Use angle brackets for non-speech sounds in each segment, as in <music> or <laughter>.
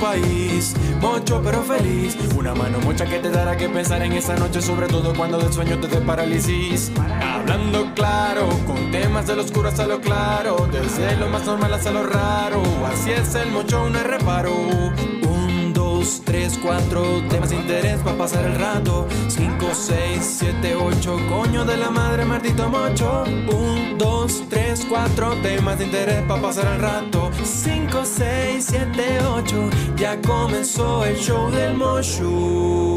país. Mocho pero feliz, una mano mucha que te dará que pensar en esa noche, sobre todo cuando del sueño te dé parálisis. Hablando claro, con temas de lo oscuro hasta lo claro, desde lo más normal hasta lo raro. Así es el mocho, no reparo. Un, dos, tres, cuatro, temas de interés para pasar el rato. Cinco, seis, siete, ocho, coño de la madre, maldito mocho. Un, dos, tres, cuatro, temas de interés para pasar el rato. Cinco, seis, siete, ocho, ya comenzó el show del mocho.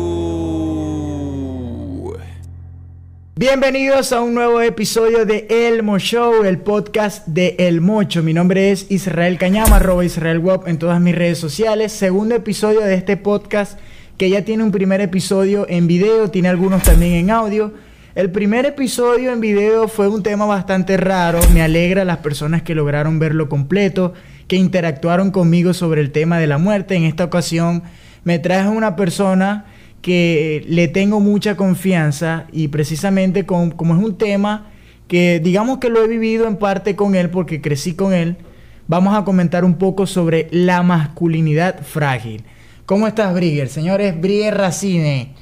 Bienvenidos a un nuevo episodio de El Mo Show, el podcast de El Mocho. Mi nombre es Israel Cañama, arroba Israel Web en todas mis redes sociales. Segundo episodio de este podcast que ya tiene un primer episodio en video, tiene algunos también en audio. El primer episodio en video fue un tema bastante raro. Me alegra las personas que lograron verlo completo, que interactuaron conmigo sobre el tema de la muerte. En esta ocasión me traje una persona que le tengo mucha confianza y precisamente con, como es un tema que digamos que lo he vivido en parte con él porque crecí con él, vamos a comentar un poco sobre la masculinidad frágil. ¿Cómo estás, Brigger? Señores, Brigger Racine,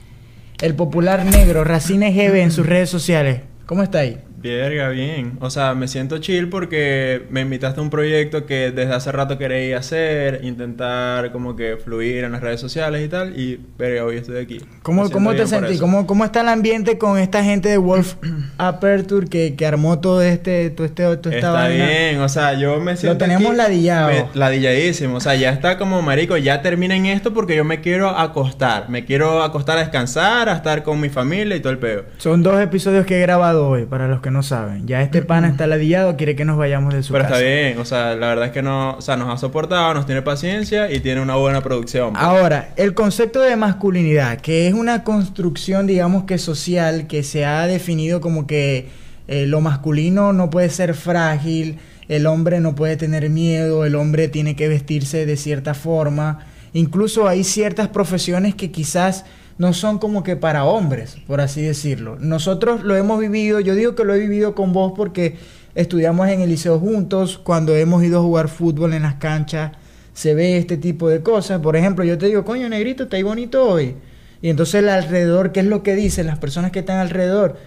el popular negro, Racine GB en sus redes sociales. ¿Cómo está ahí? Verga, bien. O sea, me siento chill porque me invitaste a un proyecto que desde hace rato quería hacer, intentar como que fluir en las redes sociales y tal. Y, verga, hoy estoy aquí. ¿Cómo, cómo te sentí? ¿Cómo, ¿Cómo está el ambiente con esta gente de Wolf <clears throat> Aperture que, que armó todo este, todo este, toda esta Está vaina? bien, o sea, yo me siento. tenemos aquí- ladillado. me- Ladilladísimo. O sea, ya está como marico, ya terminen esto porque yo me quiero acostar. Me quiero acostar a descansar, a estar con mi familia y todo el peo. Son dos episodios que he grabado hoy, para los que no saben. Ya este pana está ladillado, quiere que nos vayamos de su Pero casa. está bien, o sea, la verdad es que no, o sea, nos ha soportado, nos tiene paciencia y tiene una buena producción. pues. Ahora, el concepto de masculinidad, que es una construcción, digamos que social, que se ha definido como que eh, lo masculino no puede ser frágil, el hombre no puede tener miedo, el hombre tiene que vestirse de cierta forma. Incluso hay ciertas profesiones que quizás no son como que para hombres, por así decirlo. Nosotros lo hemos vivido, yo digo que lo he vivido con vos porque estudiamos en el liceo juntos, cuando hemos ido a jugar fútbol en las canchas, se ve este tipo de cosas. Por ejemplo, yo te digo, coño, negrito, está ahí bonito hoy. Y entonces el alrededor, ¿qué es lo que dicen las personas que están alrededor?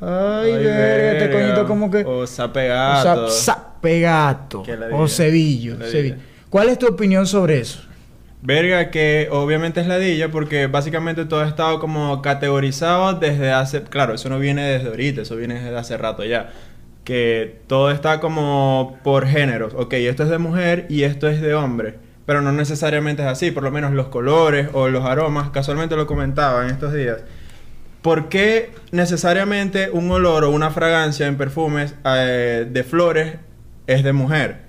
Ay, verga, este coñito como que... O sape gato. O sea, sape gato. Que la O cebillo. ¿Cuál es tu opinión sobre eso? Verga, que obviamente es ladilla porque básicamente todo ha estado como categorizado desde hace... Claro, eso no viene desde ahorita, eso viene desde hace rato ya. Que todo está como por géneros. Ok, esto es de mujer y esto es de hombre. Pero no necesariamente es así, por lo menos los colores o los aromas, casualmente lo comentaba en estos días. ¿Por qué necesariamente un olor o una fragancia en perfumes eh, de flores es de mujer?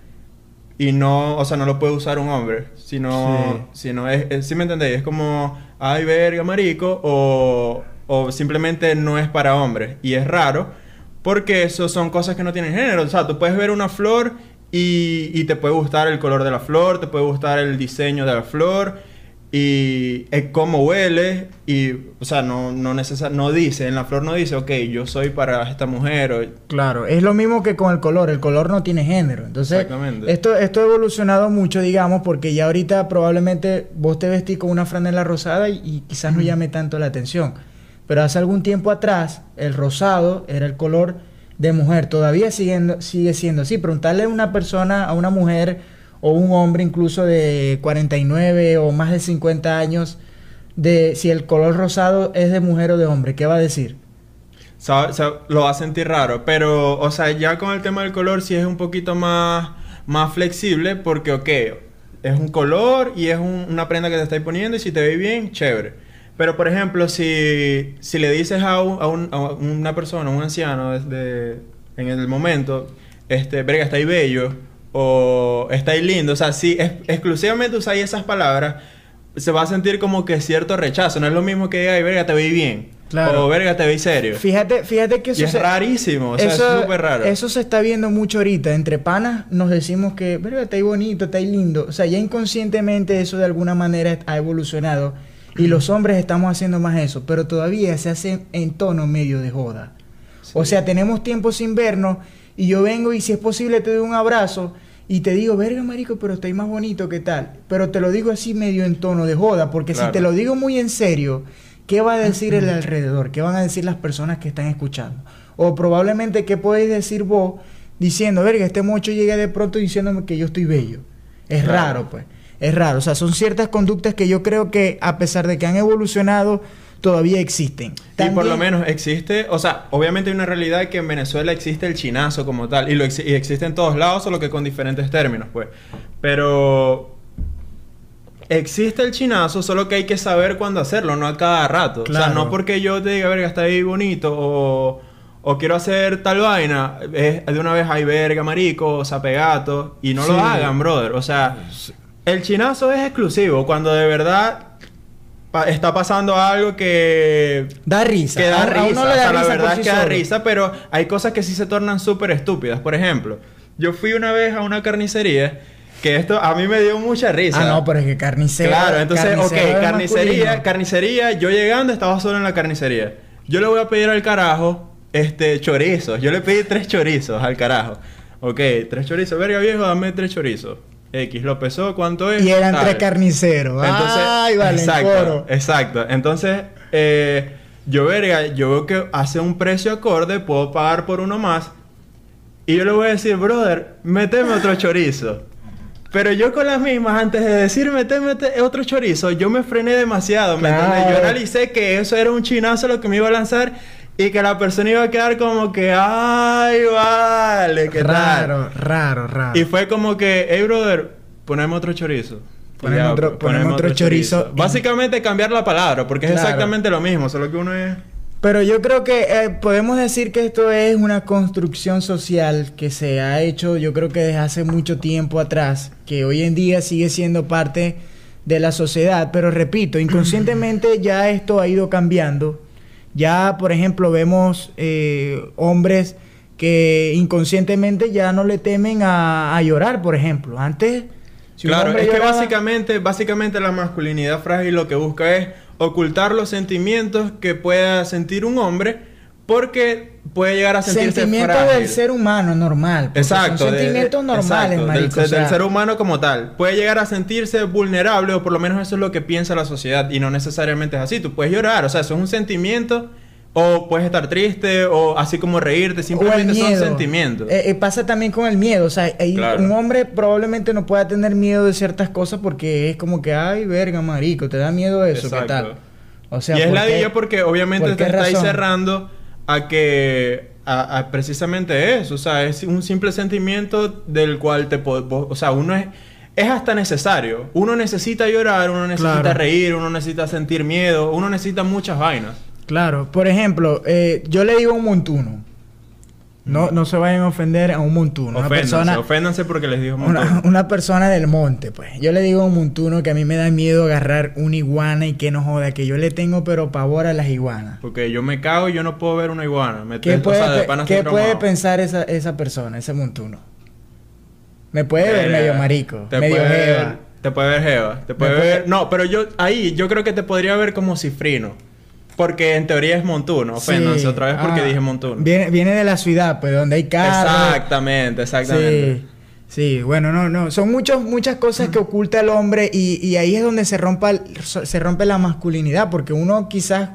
Y no, o sea, no lo puede usar un hombre, sino, sino es, es- ¿sí me entendéis? Es como, ay, verga, marico, o, o simplemente no es para hombres. Y es raro, porque eso son cosas que no tienen género. O sea, tú puedes ver una flor y, y te puede gustar el color de la flor, te puede gustar el diseño de la flor, y es cómo huele, y, o sea, no, no, necesa- no dice, en la flor no dice, ok, yo soy para esta mujer, o, Claro, es lo mismo que con el color. El color no tiene género. Entonces, Exactamente. esto, esto ha evolucionado mucho, digamos, porque ya ahorita probablemente vos te vestís con una franela rosada y, y quizás no llame tanto la atención. Pero hace algún tiempo atrás, el rosado era el color de mujer. Todavía siguiendo, sigue siendo así. Preguntarle a una persona, a una mujer o un hombre incluso de 49 o más de 50 años, de si el color rosado es de mujer o de hombre, ¿qué va a decir? Lo va a sentir raro, pero, o sea, ya con el tema del color sí es un poquito más, más flexible porque, ok, es un color y es un- una prenda que te estáis poniendo y si te ve bien, chévere. Pero, por ejemplo, si, si le dices a, un- a un- a una persona, a un anciano, desde, en el momento, este, verga, estáis bello o estáis lindo, o sea, si es- exclusivamente usáis esas palabras, se va a sentir como que cierto rechazo. No es lo mismo que diga, ay, verga, te veis bien. Claro. O verga, te veis serio. Fíjate, fíjate que eso Y es se- rarísimo, o sea, eso, es súper raro. Eso se está viendo mucho ahorita. Entre panas nos decimos que, verga, ahí bonito, ahí lindo. O sea, ya inconscientemente eso de alguna manera ha evolucionado. Y los hombres estamos haciendo más eso. Pero todavía se hace en tono medio de joda. O sea, tenemos tiempo sin vernos. Y yo vengo y si es posible te doy un abrazo. y te digo, verga, marico, pero estáis más bonito, ¿qué tal? Pero te lo digo así medio en tono de joda, porque si te lo digo muy en serio, ¿qué va a decir el alrededor? ¿Qué van a decir las personas que están escuchando? O probablemente, ¿qué podéis decir vos diciendo, verga, este mocho llega de pronto diciéndome que yo estoy bello? Es Claro. raro, pues. Es raro. O sea, son ciertas conductas que yo creo que, a pesar de que han evolucionado, todavía existen. Y por lo menos existe, o sea, obviamente hay una realidad que en Venezuela existe el chinazo como tal, y, lo ex- y existe en todos lados, solo que con diferentes términos, pues. Pero existe el chinazo, solo que hay que saber cuándo hacerlo, no a cada rato. O sea, no porque yo te diga, verga, está ahí bonito, o, o quiero hacer tal vaina, es de una vez, ay, verga, marico, zapegato, y no Sí. lo hagan, brother. O sea, el chinazo es exclusivo, cuando de verdad pa- está pasando algo que Da risa. que da A- a risa. uno le o sea, la verdad es que da risa, pero hay cosas que sí se tornan súper estúpidas. Por ejemplo, yo fui una vez a una carnicería que esto a mí me dio mucha risa. Ah, no, pero es que carnicero. Claro, entonces, carnicero ok, carnicería, masculino. carnicería, yo llegando estaba solo en la carnicería. Yo le voy a pedir al carajo, este, chorizos. Yo le pedí tres chorizos al carajo. Ok, tres chorizos. Verga viejo, dame tres chorizos. X, lo pesó, ¿cuánto es? Y eran tres carniceros. Entonces, Ay, vale, exacto, coro. exacto. Entonces, eh, yo verga, yo veo que hace un precio acorde, puedo pagar por uno más. Y yo le voy a decir, brother, méteme otro chorizo. Pero yo con las mismas, antes de decir meteme te- otro chorizo, yo me frené demasiado, ¿me Claro. entiendes? Yo analicé que eso era un chinazo lo que me iba a lanzar y que la persona iba a quedar como que, ay, vale, ¿qué tal? raro, raro, raro. Y fue como que, hey brother, poneme otro chorizo. Ya, otro- pues, otro chorizo. Básicamente cambiar la palabra, porque es exactamente lo mismo, solo que uno es... Pero yo creo que eh, podemos decir que esto es una construcción social que se ha hecho, yo creo que desde hace mucho tiempo atrás, que hoy en día sigue siendo parte de la sociedad, pero repito, inconscientemente ya esto ha ido cambiando. Ya, por ejemplo, vemos eh, hombres que inconscientemente ya no le temen a, a llorar, por ejemplo. Antes, si claro, es que básicamente, básicamente la masculinidad frágil lo que busca es ocultar los sentimientos que pueda sentir un hombre porque puede llegar a sentirse sentimientos frágil. del ser humano normal. Exacto. Son sentimientos de- normales, exacto, marico. Del, o del sea, ser humano como tal. Puede llegar a sentirse vulnerable, o por lo menos eso es lo que piensa la sociedad, y no necesariamente es así. Tú puedes llorar, o sea, eso es un sentimiento, o puedes estar triste, o así como reírte, simplemente son sentimientos. Eh, eh, pasa también con el miedo. O sea, hay- Claro. un hombre probablemente no pueda tener miedo de ciertas cosas porque es como que, ay, verga, marico, te da miedo eso, ¿qué Exacto. tal? O sea, y es ¿por la qué? porque obviamente ¿Por te qué estáis cerrando a que a, a precisamente eso, o sea, es un simple sentimiento del cual te o sea, uno es es hasta necesario. Uno necesita llorar, uno necesita Claro. reír, uno necesita sentir miedo, uno necesita muchas vainas. Claro, por ejemplo, eh, yo le digo a un montuno. No, no se vayan a ofender a un montuno. Una Oféndanse, persona, oféndanse porque les digo un una, <laughs> una persona del monte, pues. Yo le digo a un montuno que a mí me da miedo agarrar una iguana y que no joda, que yo le tengo pero pavor a las iguanas. Porque yo me cago y yo no puedo ver una iguana. Me ¿Qué puede, de pana qué puede pensar esa, esa persona, ese montuno? Me puede ver medio marico, Te medio puede ver-. Te puede ver jeva. Te puede puede- ver... No, pero yo... Ahí yo creo que te podría ver como cifrino. Porque en teoría es montuno. Oféndanse Sí. otra vez porque Ah, dije montuno. Viene, viene de la ciudad, pues, donde hay carros. Exactamente, exactamente. Sí, sí, bueno, no, no. Son muchos, muchas cosas que oculta el hombre y, y ahí es donde se, rompa, se rompe la masculinidad, porque uno quizás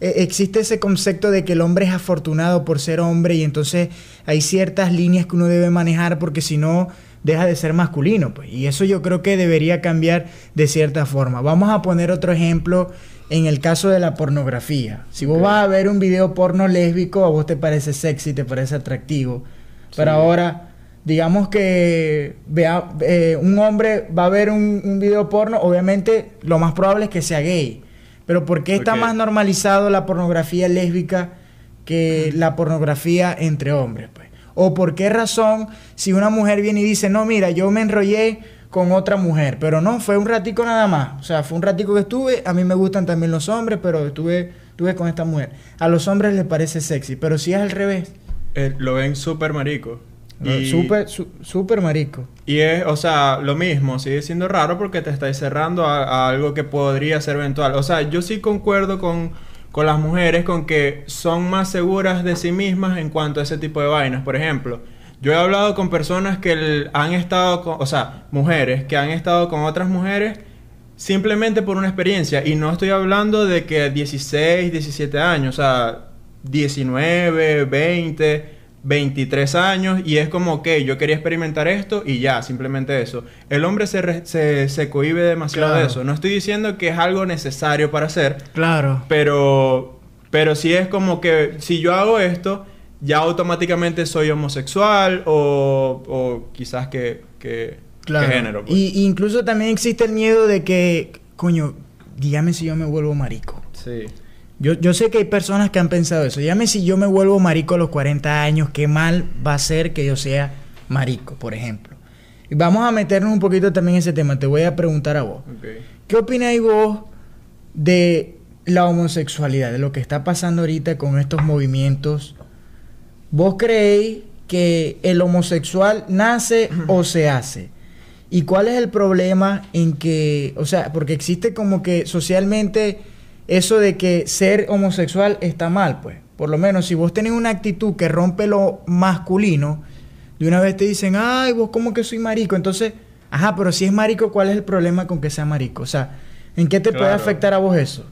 eh, existe ese concepto de que el hombre es afortunado por ser hombre y entonces hay ciertas líneas que uno debe manejar porque si no deja de ser masculino, pues. Y eso yo creo que debería cambiar de cierta forma. Vamos a poner otro ejemplo en el caso de la pornografía. Si vos Ok. vas a ver un video porno lésbico, a vos te parece sexy, te parece atractivo. Pero ahora, digamos que vea, eh, un hombre va a ver un, un video porno, obviamente lo más probable es que sea gay. Pero ¿por qué está más normalizado la pornografía lésbica que la pornografía entre hombres? Pues? ¿O por qué razón si una mujer viene y dice, no, mira, yo me enrollé con otra mujer, pero no, fue un ratico nada más. O sea, fue un ratico que estuve, a mí me gustan también los hombres, pero estuve, estuve con esta mujer. A los hombres les parece sexy, pero si es al revés, Eh, lo ven súper marico. Y, súper, su- súper marico. y es, o sea, lo mismo, sigue siendo raro porque te estáis cerrando a, a algo que podría ser eventual. O sea, yo sí concuerdo con, con las mujeres con que son más seguras de sí mismas en cuanto a ese tipo de vainas. Por ejemplo, Yo he hablado con personas que han estado con, o sea, mujeres que han estado con otras mujeres simplemente por una experiencia. Y no estoy hablando de que 16, 17 años, o sea, 19, 20, 23 años. Y es como que yo quería experimentar esto y ya, simplemente eso. El hombre se, re- se, se cohíbe demasiado de eso. No estoy diciendo que es algo necesario para hacer, Claro. pero, pero sí es como que si yo hago esto, ya automáticamente soy homosexual o, o quizás que, que, Claro. que género. pues. Y y incluso también existe el miedo de que, coño, dígame si yo me vuelvo marico. Sí. Yo, yo sé que hay personas que han pensado eso. Dígame si yo me vuelvo marico a los 40 años, qué mal va a ser que yo sea marico, por ejemplo. Y vamos a meternos un poquito también en ese tema. Te voy a preguntar a vos. ¿Qué opináis vos de la homosexualidad, de lo que está pasando ahorita con estos movimientos? ¿Vos creéis que el homosexual nace <clears throat> o se hace? ¿Y cuál es el problema en que, o sea, porque existe como que socialmente eso de que ser homosexual está mal, pues? Por lo menos si vos tenés una actitud que rompe lo masculino, de una vez te dicen, ay, vos como que soy marico. Entonces, ajá, pero si es marico, ¿cuál es el problema con que sea marico? O sea, ¿en qué te puede afectar a vos eso?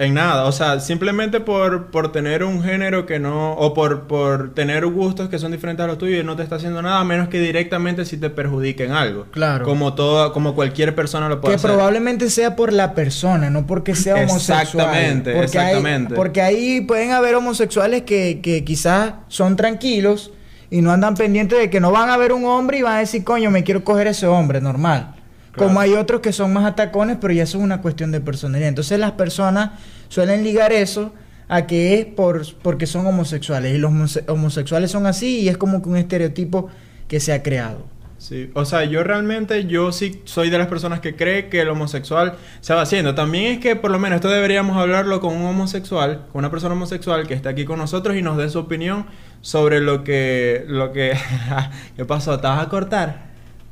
En nada, o sea, simplemente por, por tener un género que no, o por, por tener gustos que son diferentes a los tuyos y no te está haciendo nada, a menos que directamente si te perjudiquen algo. Claro. Como toda, como cualquier persona lo puede Que hacer. probablemente sea por la persona, no porque sea homosexual. Exactamente, porque exactamente. Hay, porque ahí pueden haber homosexuales que, que quizás son tranquilos y no andan pendientes de que no van a ver un hombre y van a decir, coño, me quiero coger ese hombre, normal. Claro. Como hay otros que son más atacones, pero ya eso es una cuestión de personalidad. Entonces las personas suelen ligar eso a que es por, porque son homosexuales. Y los homose- homosexuales son así y es como que un estereotipo que se ha creado. Sí, o sea, yo realmente, yo sí soy de las personas que cree que el homosexual se va haciendo. También es que, por lo menos, esto deberíamos hablarlo con un homosexual, con una persona homosexual que está aquí con nosotros y nos dé su opinión sobre lo que, lo que, <laughs> ¿qué pasó? ¿Te vas a cortar?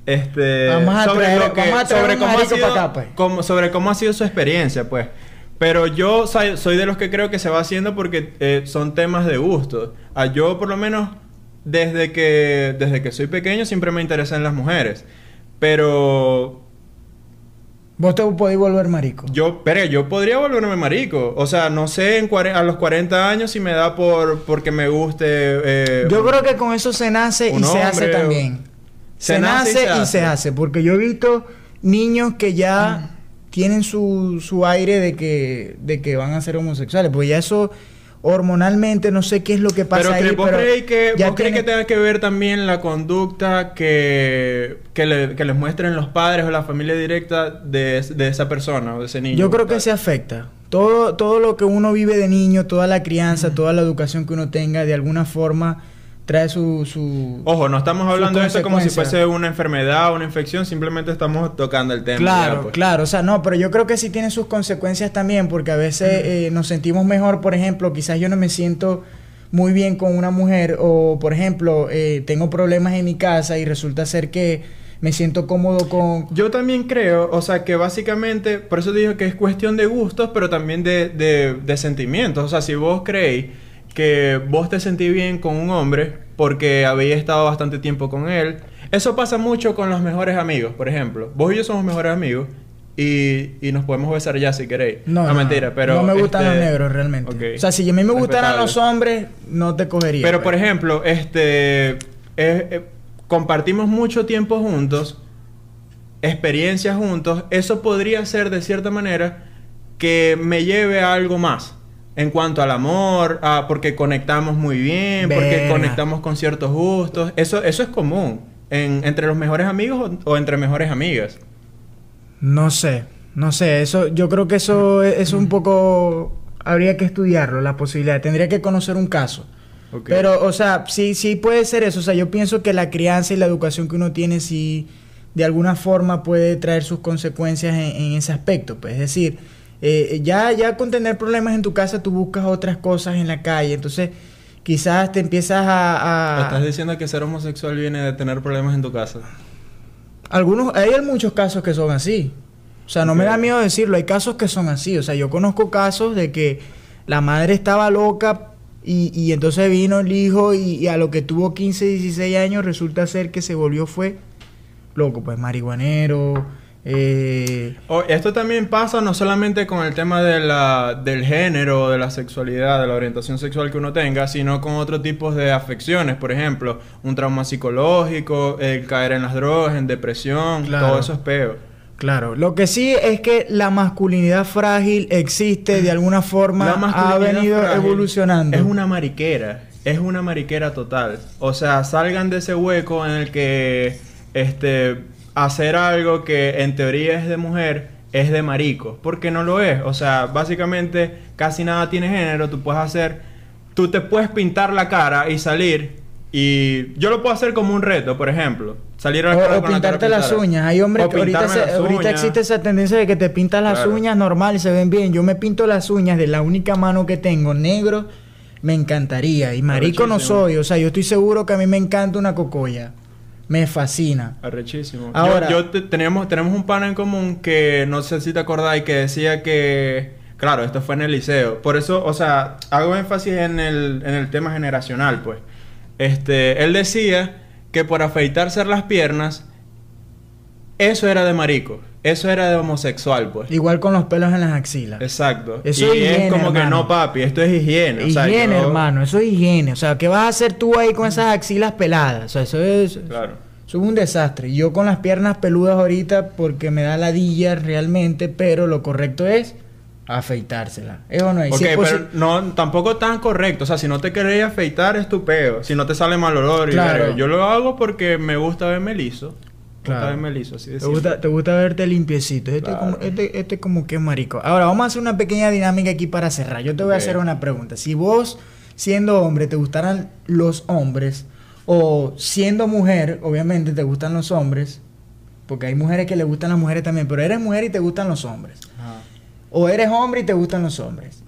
Este, Vamos a sobre traer- lo que, vamos a traer sobre cómo ha sido, acá, pues. cómo- sobre cómo ha sido su experiencia, pues. Pero yo soy, soy de los que creo que se va haciendo porque eh, son temas de gusto. Ah, yo, por lo menos, desde que, desde que soy pequeño, siempre me interesan las mujeres. Pero Vos te podéis volver marico. yo, pero yo podría volverme marico. O sea, no sé en a los 40 años si me da por porque me guste. eh, Yo creo que con eso se nace y se hace también. Se, Se nace nace y y se se, hace. Porque yo he visto niños que ya tienen su, su aire de que, de que van a ser homosexuales. Porque ya eso hormonalmente no sé qué es lo que pasa Pero ahí. ¿vos pero creéis que, ya vos creéis que tiene- tenga que ver también la conducta que, que, le- que les muestren los padres o la familia directa de, de esa persona o de ese niño? Yo creo que se afecta. Todo, todo lo que uno vive de niño, toda la crianza, toda la educación que uno tenga, de alguna forma trae su... su... Ojo, no estamos hablando de esto como si fuese una enfermedad o una infección, simplemente estamos tocando el tema. Claro, ya, pues. claro, o sea, no, pero yo creo que sí tiene sus consecuencias también, porque a veces eh, nos sentimos mejor, por ejemplo, quizás yo no me siento muy bien con una mujer, o por ejemplo, eh, tengo problemas en mi casa y resulta ser que me siento cómodo con... Yo también creo, o sea, que básicamente, por eso digo que es cuestión de gustos, pero también de, de, de sentimientos. O sea, si vos creéis que vos te sentís bien con un hombre porque habéis estado bastante tiempo con él, eso pasa mucho con los mejores amigos, por ejemplo. Vos y yo somos mejores amigos y, y nos podemos besar ya si queréis. No, mentira, pero... No me gustan este, los negros realmente. O sea, si a mí me gustaran los hombres, no te cogería. Pero por pues. ejemplo, este eh, eh, compartimos mucho tiempo juntos, experiencias juntos, eso podría ser de cierta manera que me lleve a algo más. En cuanto al amor, porque conectamos muy bien, porque conectamos con ciertos gustos. Eso, eso es común. En, entre los mejores amigos o, o entre mejores amigas. No sé, no sé, eso, yo creo que eso es, es un poco... Habría que estudiarlo, la posibilidad. Tendría que conocer un caso. Pero, o sea, sí, sí puede ser eso. O sea, yo pienso que la crianza y la educación que uno tiene sí de alguna forma puede traer sus consecuencias en, en ese aspecto. Pues es decir, eh, ya, ya con tener problemas en tu casa tú buscas otras cosas en la calle. Entonces, quizás te empiezas a... a- ¿Estás diciendo que ser homosexual viene de tener problemas en tu casa? Algunos, hay muchos casos que son así. O sea, no me da miedo decirlo, hay casos que son así. O sea, yo conozco casos de que la madre estaba loca Y, y entonces vino el hijo y, y a lo que tuvo 15, 16 años resulta ser que se volvió fue loco, pues marihuanero. Eh, O- esto también pasa no solamente con el tema de la, del género, de la sexualidad, de la orientación sexual que uno tenga, sino con otros tipos de afecciones. Por ejemplo, un trauma psicológico, el caer en las drogas, en depresión, Claro. todo eso es peo. Claro, lo que sí es que la masculinidad frágil existe de alguna forma, La ha venido evolucionando. Es una mariquera. Es una mariquera total. O sea, salgan de ese hueco en el que este hacer algo que en teoría es de mujer es de marico. Porque no lo es. O sea, básicamente casi nada tiene género. Tú puedes hacer. Tú te puedes pintar la cara y salir. Y yo lo puedo hacer como un reto, por ejemplo. Salir a la O, o con la cara pintarte las uñas. Hay hombres O que ahorita, se- ahorita existe esa tendencia de que te pintas las Claro. uñas normal y se ven bien. Yo me pinto las uñas de la única mano que tengo, negro, me encantaría. Y marico no soy. O sea, yo estoy seguro que a mí me encanta una cocoya. Me fascina. Arrechísimo. Ahora- yo, yo te- teníamos, tenemos un pana en común que no sé si te acordáis que decía que, claro, esto fue en el liceo. Por eso, o sea, hago énfasis en el, en el tema generacional, pues. Este, él decía que por afeitarse las piernas, eso era de marico. Eso era de homosexual, pues. Igual con los pelos en las axilas. Exacto. Eso y es higiene, es como que no, papi, esto es higiene. o sea, higiene, yo- hermano. Eso es higiene. O sea, ¿qué vas a hacer tú ahí con esas axilas peladas? O sea, eso es... Claro. Eso es un desastre. Yo con las piernas peludas ahorita porque me da ladilla realmente, pero lo correcto es afeitársela. ¿Es o no es? Ok, Si es pero no, tampoco tan correcto. O sea, si no te queréis afeitar, es tu peo. Si no te sale mal olor. Claro. Yo lo hago porque me gusta verme liso. Me Claro. gusta verme liso, así de Te gusta, te gusta verte limpiecito. Este, Claro. como, este, este como que es marico. Ahora, vamos a hacer una pequeña dinámica aquí para cerrar. Yo te voy a hacer una pregunta. Si vos, siendo hombre, te gustaran los hombres, o siendo mujer, obviamente te gustan los hombres, porque hay mujeres que le gustan las mujeres también, pero eres mujer y te gustan los hombres. Ajá. O eres hombre y te gustan los hombres.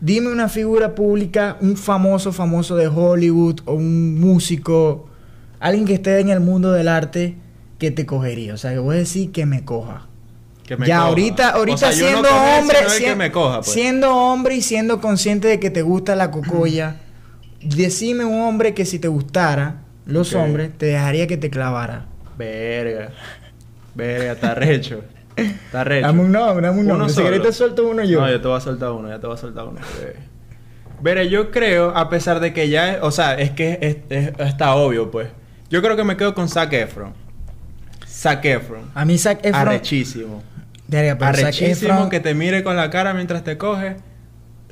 Dime una figura pública, un famoso, famoso de Hollywood, o un músico, alguien que esté en el mundo del arte que te cogería. O sea, que voy a decir que me coja. Que me ya coja. ahorita, ahorita O sea, yo no siendo hombre, que me coja, pues. siendo hombre y siendo consciente de que te gusta la cocoya, <clears throat> decime un hombre que si te gustara los hombres, te dejaría que te clavara. Verga. Verga, está recho. Está recho. Dame un nombre, dame un Uno nombre. Si solo. querés te suelto uno yo. No, yo te voy a soltar uno, ya te voy a soltar uno. Veré, yo creo, a pesar de que ya, o sea, es que es- es- está obvio, pues. Yo creo que me quedo con Zac Efron. Zac Efron. A mí Zac Efron... Arrechísimo. Verga, pero Zac Arrechísimo Efron... que te mire con la cara mientras te coge.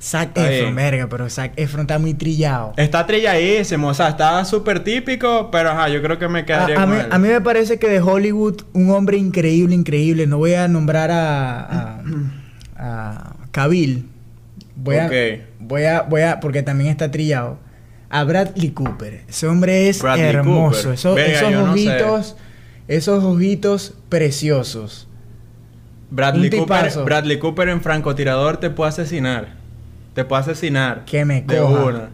Zac Está Efron, bien. verga, pero Zac Efron está muy trillado. Está trilladísimo, o sea, está súper típico, pero ajá, yo creo que me A, quedaría a con mí, él. a mí me parece que de Hollywood, un hombre increíble, increíble. No voy a nombrar a. a, a Cavill. Voy Ok. a. Voy a. Voy a. Porque también está trillado. A Bradley Cooper. Ese hombre es Bradley hermoso. Cooper. Esos, Verga, esos yo no sé. Esos ojitos preciosos. Bradley Cooper. Bradley Cooper en francotirador te puede asesinar. Te puede asesinar. Que me coja. una.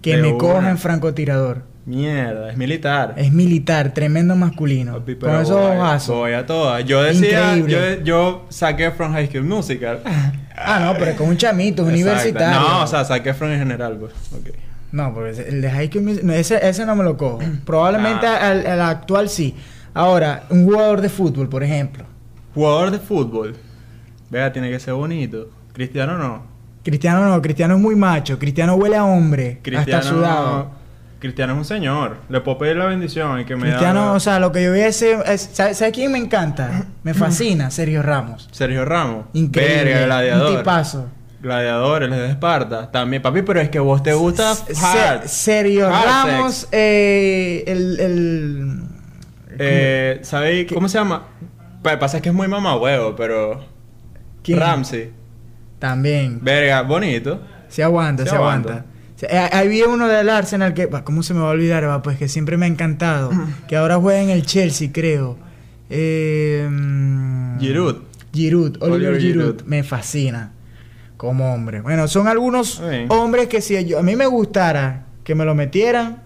Que De me una. coja en francotirador. Mierda, es militar. Es militar, tremendo masculino. Papi, Con pero esos voy, ojazos. voy a todas. Yo decía, yo, Increíble. yo saqué from High School Musical. Ah, no, pero es con un chamito, es universitario. No, o sea, saqué from en general, pues. No, porque el de High School Music- no, ese, ese no me lo cojo. <clears throat> Probablemente Ah. al, al actual sí. Ahora, un jugador de fútbol, por ejemplo. Jugador de fútbol. Vea, tiene que ser bonito. Cristiano no. Cristiano no, Cristiano es muy macho. Cristiano huele a hombre. Cristiano. Hasta sudado. Cristiano es un señor. Le puedo pedir la bendición y que me Cristiano, da- o sea, lo que yo voy a hacer. es- ¿Sabes sabe quién me encanta? Me fascina, <clears throat> Sergio Ramos. Sergio Ramos. Increíble. Verga, gladiador. Un tipazo. Gladiadores, les de Esparta. También, papi, pero es que vos te gusta hard. Sergio Hard Ramos, eh, el. el Eh, ¿Sabéis cómo se llama? Pa- Pasa que es muy mamá huevo, pero. ¿Quién? Ramsey. También. Verga, bonito. Se aguanta, se, Se aguanta. aguanta. Eh, Había uno del Arsenal que, bah, ¿cómo se me va a olvidar? va? Pues que siempre me ha encantado. <clears throat> que ahora juega en el Chelsea, creo. Eh, Giroud. Giroud, Oliver, Oliver Giroud. Giroud. Me fascina como hombre. Bueno, son algunos bien. hombres que si yo- a mí me gustara que me lo metieran,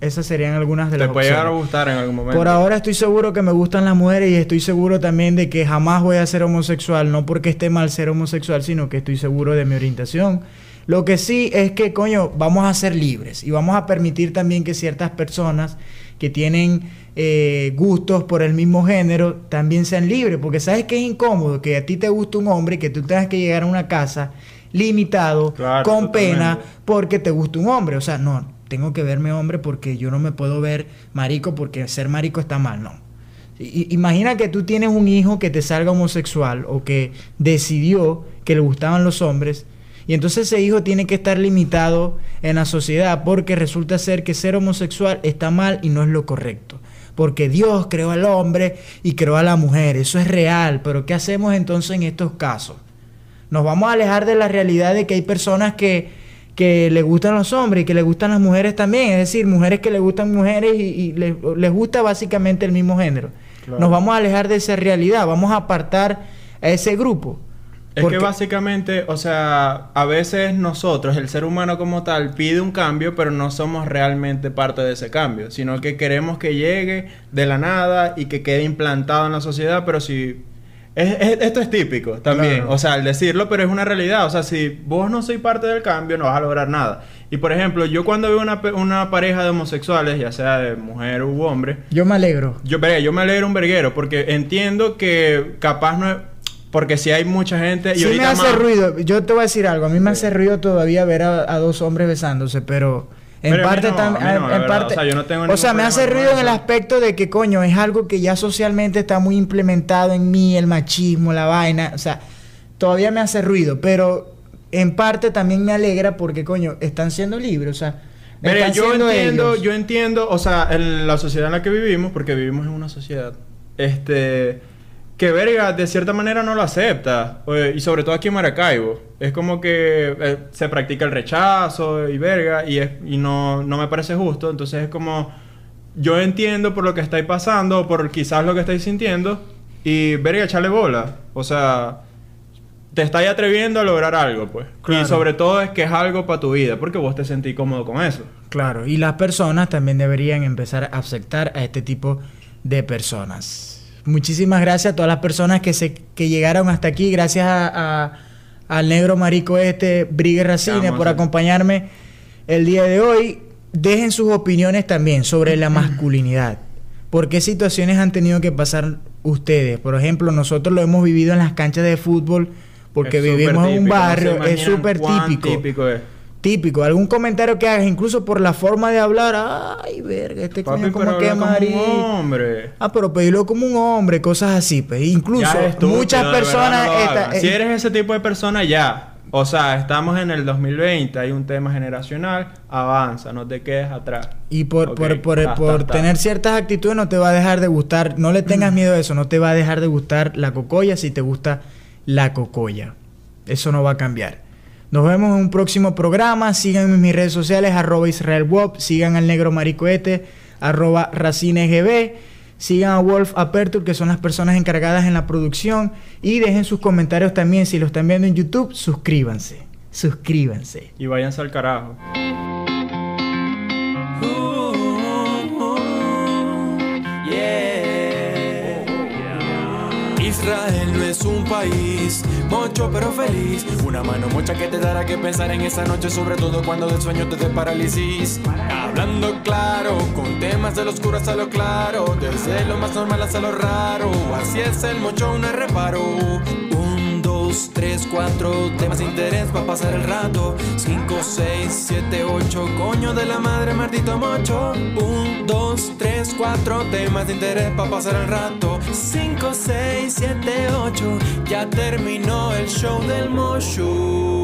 esas serían algunas de Te las puede llegar a gustar en algún momento. Por ahora estoy seguro que me gustan las mujeres y estoy seguro también de que jamás voy a ser homosexual, no porque esté mal ser homosexual, sino que estoy seguro de mi orientación. Lo que sí es que, coño, vamos a ser libres y vamos a permitir también que ciertas personas que tienen eh, gustos por el mismo género también sean libres. Porque sabes que es incómodo que a ti te guste un hombre y que tú tengas que llegar a una casa limitado, Claro, con pena, porque te gusta un hombre. O sea, no, tengo que verme hombre porque yo no me puedo ver marico porque ser marico está mal, no. Imagina que tú tienes un hijo que te salga homosexual o que decidió que le gustaban los hombres y entonces ese hijo tiene que estar limitado en la sociedad porque resulta ser que ser homosexual está mal y no es lo correcto. Porque Dios creó al hombre y creó a la mujer, eso es real, pero ¿qué hacemos entonces en estos casos? Nos vamos a alejar de la realidad de que hay personas que, que le gustan los hombres y que le gustan las mujeres también. Es decir, mujeres que le gustan mujeres y, y le- les gusta básicamente el mismo género. Claro. Nos vamos a alejar de esa realidad, vamos a apartar a ese grupo. Es Porque- que básicamente, o sea, a veces nosotros, el ser humano como tal, pide un cambio, pero no somos realmente parte de ese cambio, sino que queremos que llegue de la nada y que quede implantado en la sociedad, pero si... es- es- esto es típico también, Claro. o sea, el decirlo, pero es una realidad, o sea, si vos no sois parte del cambio, no vas a lograr nada. Y por ejemplo, yo cuando veo una, una pareja de homosexuales, ya sea de mujer u hombre, Yo me alegro. yo, yo me alegro un verguero porque entiendo que capaz no es... Porque si hay mucha gente... Y Sí me hace más- ruido. Yo te voy a decir algo. A mí me hace ruido todavía ver a, a dos hombres besándose, pero en Pero parte también. no, en parte. O sea, yo no tengo o ningún sea, me hace ruido en el aspecto de que coño es algo que ya socialmente está muy implementado en mí, el machismo, la vaina. O sea, todavía me hace ruido, pero en parte también me alegra porque coño están siendo libres. O sea, están yo entiendo, ellos. yo entiendo, o sea, en la sociedad en la que vivimos, porque vivimos en una sociedad, este, que verga, de cierta manera no lo acepta, eh, y sobre todo aquí en Maracaibo, es como que eh, se practica el rechazo y verga, y, es, y no, no me parece justo, entonces es como, yo entiendo por lo que estáis pasando, o por quizás lo que estáis sintiendo, y verga, echarle bola, o sea... Te estáis atreviendo a lograr algo, pues. Claro. Y sobre todo es que es algo para tu vida, porque vos te sentís cómodo con eso. Claro, y las personas también deberían empezar a aceptar a este tipo de personas. Muchísimas gracias a todas las personas que se que llegaron hasta aquí. Gracias a, a- al negro marico este, Brigue Racine, Vamos por acompañarme el día de hoy. Dejen sus opiniones también sobre la masculinidad. ¿Por qué situaciones han tenido que pasar ustedes? Por ejemplo, nosotros lo hemos vivido en las canchas de fútbol porque Es vivimos en un no barrio, es súper típico típico es. Típico, algún comentario que hagas, incluso por la forma de hablar, ay, verga, este Papi, coño como que un hombre. Ah, pero pedilo como un hombre, cosas así, pues. Incluso muchas personas no esta- eh, si eres ese tipo de persona, ya. O sea, estamos en el 2020, hay un tema generacional, avanza, no te quedes atrás. y por, por, por, por tener ciertas actitudes no te va a dejar de gustar, no le tengas miedo a eso, no te va a dejar de gustar la cocoya si te gusta la cocoya. Eso no va a cambiar. Nos vemos en un próximo programa. Síganme en mis redes sociales, arroba Israel Wop. Sigan al negro maricoete, arroba RacineGB. Sigan a Wolf Aperture, que son las personas encargadas en la producción. Y dejen sus comentarios también. Si lo están viendo en YouTube, suscríbanse. Suscríbanse. Y váyanse al carajo. Un país, mocho pero feliz. Una mano mocha que te dará que pensar en esa noche, sobre todo cuando del sueño te dé parálisis. Hablando claro, con temas de lo oscuro hasta lo claro, desde lo más normal hasta lo raro. Así es el mocho, es reparo. Dos, tres, cuatro, temas de interés para pasar el rato. Cinco, seis, siete, ocho, coño de la madre, maldito mocho. Un, dos, tres, cuatro, temas de interés para pasar el rato. Cinco, seis, siete, ocho, ya terminó el show del mocho.